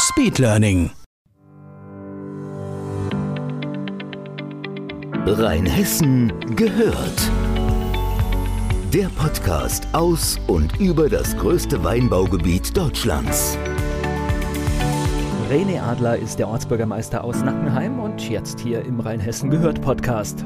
Speedlearning. Rheinhessen gehört. Der Podcast aus und über das größte Weinbaugebiet Deutschlands. René Adler ist der Ortsbürgermeister aus Nackenheim und jetzt hier im Rheinhessen gehört Podcast.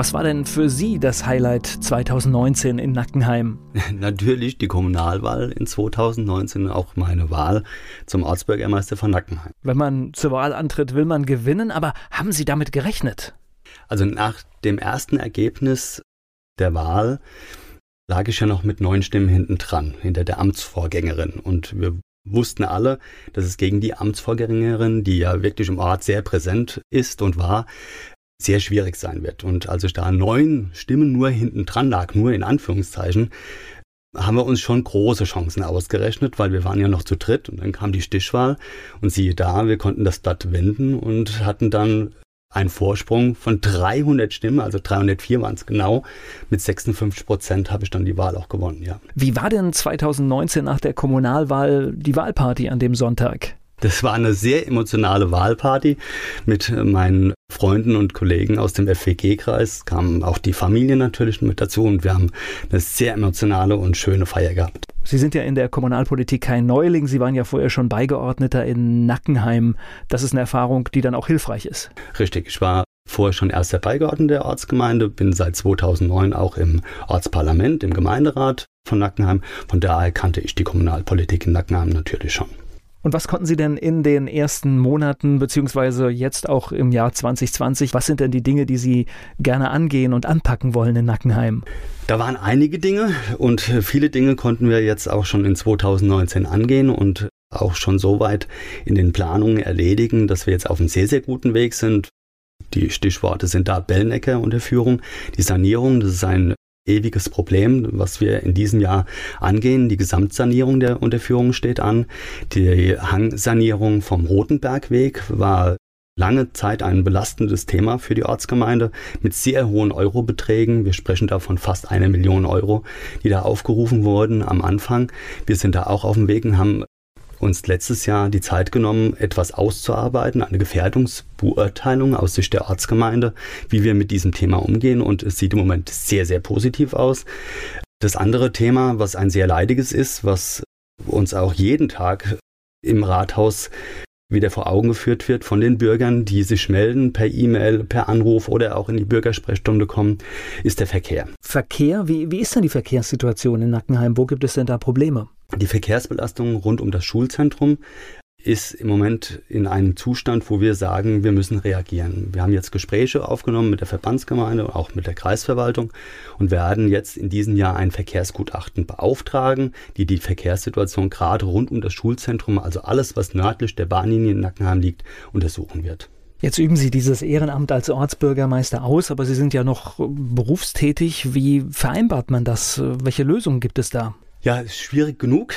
Was war denn für Sie das Highlight 2019 in Nackenheim? Natürlich die Kommunalwahl in 2019, auch meine Wahl zum Ortsbürgermeister von Nackenheim. Wenn man zur Wahl antritt, will man gewinnen, aber haben Sie damit gerechnet? Also nach dem ersten Ergebnis der Wahl lag ich ja noch mit neun Stimmen hinten dran, hinter der Amtsvorgängerin. Und wir wussten alle, dass es gegen die Amtsvorgängerin, die ja wirklich im Ort sehr präsent ist und war, sehr schwierig sein wird. Und als ich da neun Stimmen nur hinten dran lag, nur in Anführungszeichen, haben wir uns schon große Chancen ausgerechnet, weil wir waren ja noch zu dritt und dann kam die Stichwahl und siehe da, wir konnten das Blatt wenden und hatten dann ein Vorsprung von 300 Stimmen, also 304 waren es genau. Mit 56 Prozent habe ich dann die Wahl auch gewonnen, ja. Wie war denn 2019 nach der Kommunalwahl die Wahlparty an dem Sonntag? Das war eine sehr emotionale Wahlparty mit meinen Freunden und Kollegen aus dem FWG-Kreis. Kamen auch die Familie natürlich mit dazu und wir haben eine sehr emotionale und schöne Feier gehabt. Sie sind ja in der Kommunalpolitik kein Neuling. Sie waren ja vorher schon Beigeordneter in Nackenheim. Das ist eine Erfahrung, die dann auch hilfreich ist. Richtig. Ich war vorher schon erster Beigeordneter der Ortsgemeinde, bin seit 2009 auch im Ortsparlament, im Gemeinderat von Nackenheim. Von daher kannte ich die Kommunalpolitik in Nackenheim natürlich schon. Und was konnten Sie denn in den ersten Monaten beziehungsweise jetzt auch im Jahr 2020, was sind denn die Dinge, die Sie gerne angehen und anpacken wollen in Nackenheim? Da waren einige Dinge und viele Dinge konnten wir jetzt auch schon in 2019 angehen und auch schon so weit in den Planungen erledigen, dass wir jetzt auf einem sehr, sehr guten Weg sind. Die Stichworte sind da Bellenecker Unterführung, die Sanierung, das ist ein ewiges Problem, was wir in diesem Jahr angehen. Die Gesamtsanierung der Unterführung steht an. Die Hangsanierung vom Rotenbergweg war lange Zeit ein belastendes Thema für die Ortsgemeinde mit sehr hohen Eurobeträgen. Wir sprechen da von fast einer Million Euro, die da aufgerufen wurden am Anfang. Wir sind da auch auf dem Weg und haben uns letztes Jahr die Zeit genommen, etwas auszuarbeiten, eine Gefährdungsbeurteilung aus Sicht der Ortsgemeinde, wie wir mit diesem Thema umgehen. Und es sieht im Moment sehr, sehr positiv aus. Das andere Thema, was ein sehr leidiges ist, was uns auch jeden Tag im Rathaus wieder vor Augen geführt wird von den Bürgern, die sich melden per E-Mail, per Anruf oder auch in die Bürgersprechstunde kommen, ist der Verkehr. Verkehr? Wie, wie ist denn die Verkehrssituation in Nackenheim? Wo gibt es denn da Probleme? Die Verkehrsbelastung rund um das Schulzentrum ist im Moment in einem Zustand, wo wir sagen, wir müssen reagieren. Wir haben jetzt Gespräche aufgenommen mit der Verbandsgemeinde und auch mit der Kreisverwaltung und werden jetzt in diesem Jahr ein Verkehrsgutachten beauftragen, die die Verkehrssituation gerade rund um das Schulzentrum, also alles, was nördlich der Bahnlinie in Nackenheim liegt, untersuchen wird. Jetzt üben Sie dieses Ehrenamt als Ortsbürgermeister aus, aber Sie sind ja noch berufstätig. Wie vereinbart man das? Welche Lösungen gibt es da? Ja, ist schwierig genug.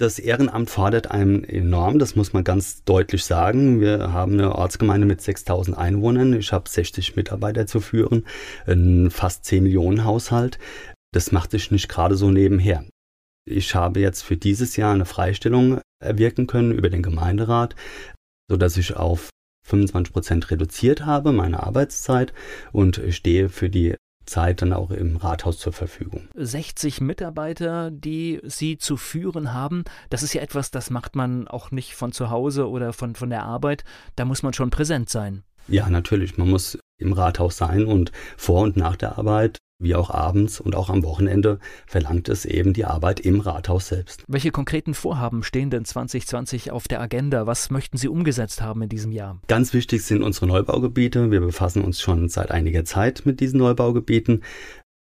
Das Ehrenamt fordert einem enorm, das muss man ganz deutlich sagen. Wir haben eine Ortsgemeinde mit 6000 Einwohnern. Ich habe 60 Mitarbeiter zu führen, einen fast 10 Millionen Haushalt. Das macht sich nicht gerade so nebenher. Ich habe jetzt für dieses Jahr eine Freistellung erwirken können über den Gemeinderat, sodass ich auf 25 Prozent reduziert habe, meine Arbeitszeit und stehe für die Zeit dann auch im Rathaus zur Verfügung. 60 Mitarbeiter, die Sie zu führen haben, das ist ja etwas, das macht man auch nicht von zu Hause oder von, von der Arbeit. Da muss man schon präsent sein. Ja, natürlich. Man muss im Rathaus sein und vor und nach der Arbeit wie auch abends und auch am Wochenende verlangt es eben die Arbeit im Rathaus selbst. Welche konkreten Vorhaben stehen denn 2020 auf der Agenda? Was möchten Sie umgesetzt haben in diesem Jahr? Ganz wichtig sind unsere Neubaugebiete. Wir befassen uns schon seit einiger Zeit mit diesen Neubaugebieten.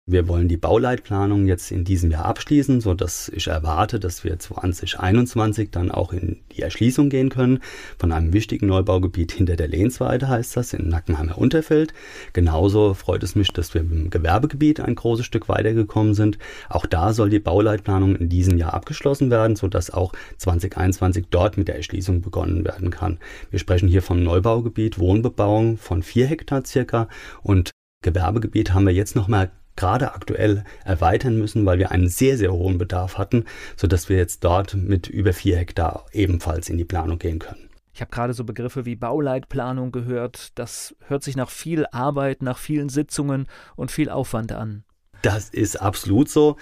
Wir wollen die Bauleitplanung jetzt in diesem Jahr abschließen, so dass ich erwarte, dass wir 2021 dann auch in die Erschließung gehen können von einem wichtigen Neubaugebiet hinter der Lehnsweide heißt das in Nackenheimer Unterfeld. Genauso freut es mich, dass wir im Gewerbegebiet ein großes Stück weitergekommen sind. Auch da soll die Bauleitplanung in diesem Jahr abgeschlossen werden, so dass auch 2021 dort mit der Erschließung begonnen werden kann. Wir sprechen hier vom Neubaugebiet Wohnbebauung von vier Hektar circa und Gewerbegebiet haben wir jetzt noch mal gerade aktuell erweitern müssen, weil wir einen sehr, sehr hohen Bedarf hatten, sodass wir jetzt dort mit über vier Hektar ebenfalls in die Planung gehen können. Ich habe gerade so Begriffe wie Bauleitplanung gehört. Das hört sich nach viel Arbeit, nach vielen Sitzungen und viel Aufwand an. Das ist absolut so.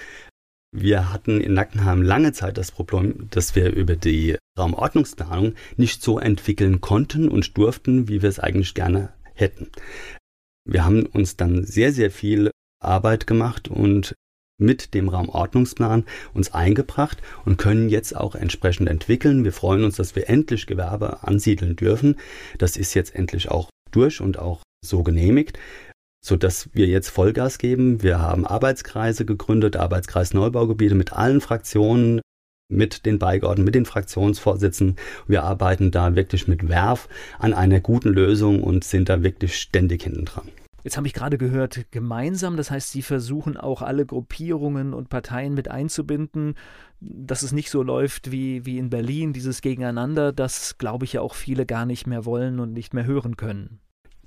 Wir hatten in Nackenheim lange Zeit das Problem, dass wir über die Raumordnungsplanung nicht so entwickeln konnten und durften, wie wir es eigentlich gerne hätten. Wir haben uns dann sehr, sehr viel Arbeit gemacht und mit dem Raumordnungsplan uns eingebracht und können jetzt auch entsprechend entwickeln. Wir freuen uns, dass wir endlich Gewerbe ansiedeln dürfen. Das ist jetzt endlich auch durch und auch so genehmigt, sodass wir jetzt Vollgas geben. Wir haben Arbeitskreise gegründet, Arbeitskreis Neubaugebiete mit allen Fraktionen, mit den Beigeordneten, mit den Fraktionsvorsitzenden. Wir arbeiten da wirklich mit Werf an einer guten Lösung und sind da wirklich ständig hinten dran. Jetzt habe ich gerade gehört, gemeinsam, das heißt, Sie versuchen auch alle Gruppierungen und Parteien mit einzubinden, dass es nicht so läuft wie, wie in Berlin, dieses Gegeneinander, das, glaube ich, ja auch viele gar nicht mehr wollen und nicht mehr hören können.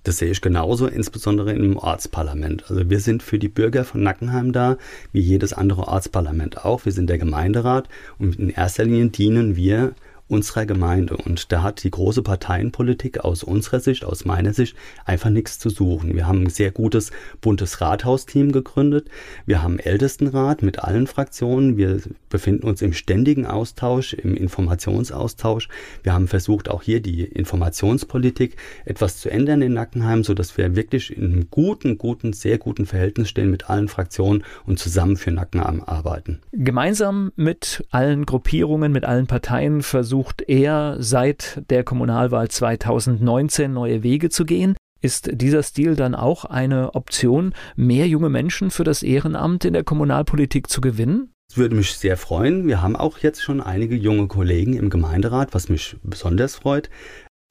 Das sehe ich genauso, insbesondere im Ortsparlament. Also wir sind für die Bürger von Nackenheim da, wie jedes andere Ortsparlament auch. Wir sind der Gemeinderat und in erster Linie dienen wir unserer Gemeinde. Und da hat die große Parteienpolitik aus unserer Sicht, aus meiner Sicht, einfach nichts zu suchen. Wir haben ein sehr gutes buntes Rathausteam gegründet. Wir haben Ältestenrat mit allen Fraktionen. Wir befinden uns im ständigen Austausch, im Informationsaustausch. Wir haben versucht, auch hier die Informationspolitik etwas zu ändern in Nackenheim, sodass wir wirklich in einem guten, guten, sehr guten Verhältnis stehen mit allen Fraktionen und zusammen für Nackenheim arbeiten. Gemeinsam mit allen Gruppierungen, mit allen Parteien versuchen versucht er seit der Kommunalwahl 2019 neue Wege zu gehen. Ist dieser Stil dann auch eine Option, mehr junge Menschen für das Ehrenamt in der Kommunalpolitik zu gewinnen? Das würde mich sehr freuen. Wir haben auch jetzt schon einige junge Kollegen im Gemeinderat, was mich besonders freut.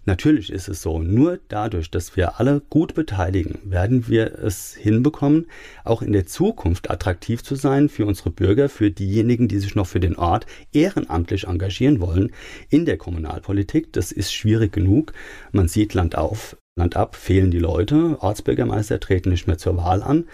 Natürlich ist es so, nur dadurch, dass wir alle gut beteiligen, werden wir es hinbekommen, auch in der Zukunft attraktiv zu sein für unsere Bürger, für diejenigen, die sich noch für den Ort ehrenamtlich engagieren wollen in der Kommunalpolitik. Das ist schwierig genug. Man sieht Land auf, Land ab, fehlen die Leute, Ortsbürgermeister treten nicht mehr zur Wahl an.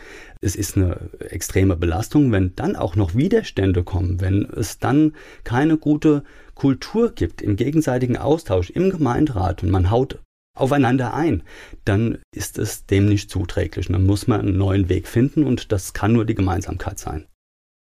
Es ist eine extreme Belastung, wenn dann auch noch Widerstände kommen, wenn es dann keine gute Kultur gibt im gegenseitigen Austausch im Gemeinderat und man haut aufeinander ein, dann ist es dem nicht zuträglich. dann muss man einen neuen Weg finden und das kann nur die Gemeinsamkeit sein.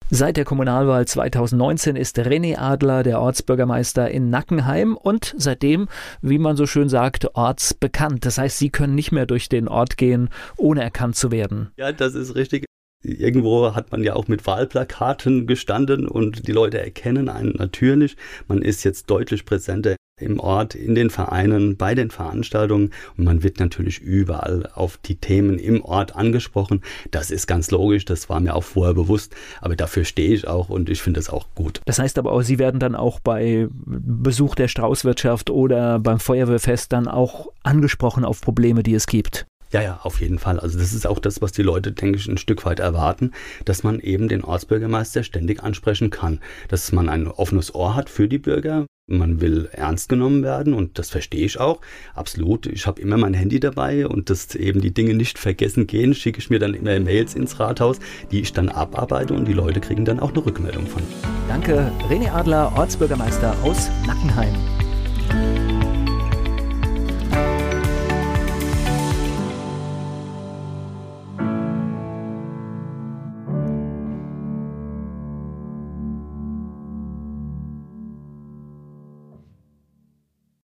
Seit der Kommunalwahl 2019 ist René Adler der Ortsbürgermeister in Nackenheim und seitdem, wie man so schön sagt, ortsbekannt. Das heißt, Sie können nicht mehr durch den Ort gehen, ohne erkannt zu werden. Ja, das ist richtig. Irgendwo hat man ja auch mit Wahlplakaten gestanden und die Leute erkennen einen natürlich. Man ist jetzt deutlich präsenter im Ort, in den Vereinen, bei den Veranstaltungen und man wird natürlich überall auf die Themen im Ort angesprochen. Das ist ganz logisch, das war mir auch vorher bewusst, aber dafür stehe ich auch und ich finde es auch gut. Das heißt aber auch, Sie werden dann auch bei Besuch der Straußwirtschaft oder beim Feuerwehrfest dann auch angesprochen auf Probleme, die es gibt. Ja, ja, auf jeden Fall. Also das ist auch das, was die Leute, denke ich, ein Stück weit erwarten, dass man eben den Ortsbürgermeister ständig ansprechen kann, dass man ein offenes Ohr hat für die Bürger. Man will ernst genommen werden und das verstehe ich auch. Absolut. Ich habe immer mein Handy dabei und dass eben die Dinge nicht vergessen gehen, schicke ich mir dann immer Mails ins Rathaus, die ich dann abarbeite und die Leute kriegen dann auch eine Rückmeldung von. Danke, René Adler, Ortsbürgermeister aus Nackenheim.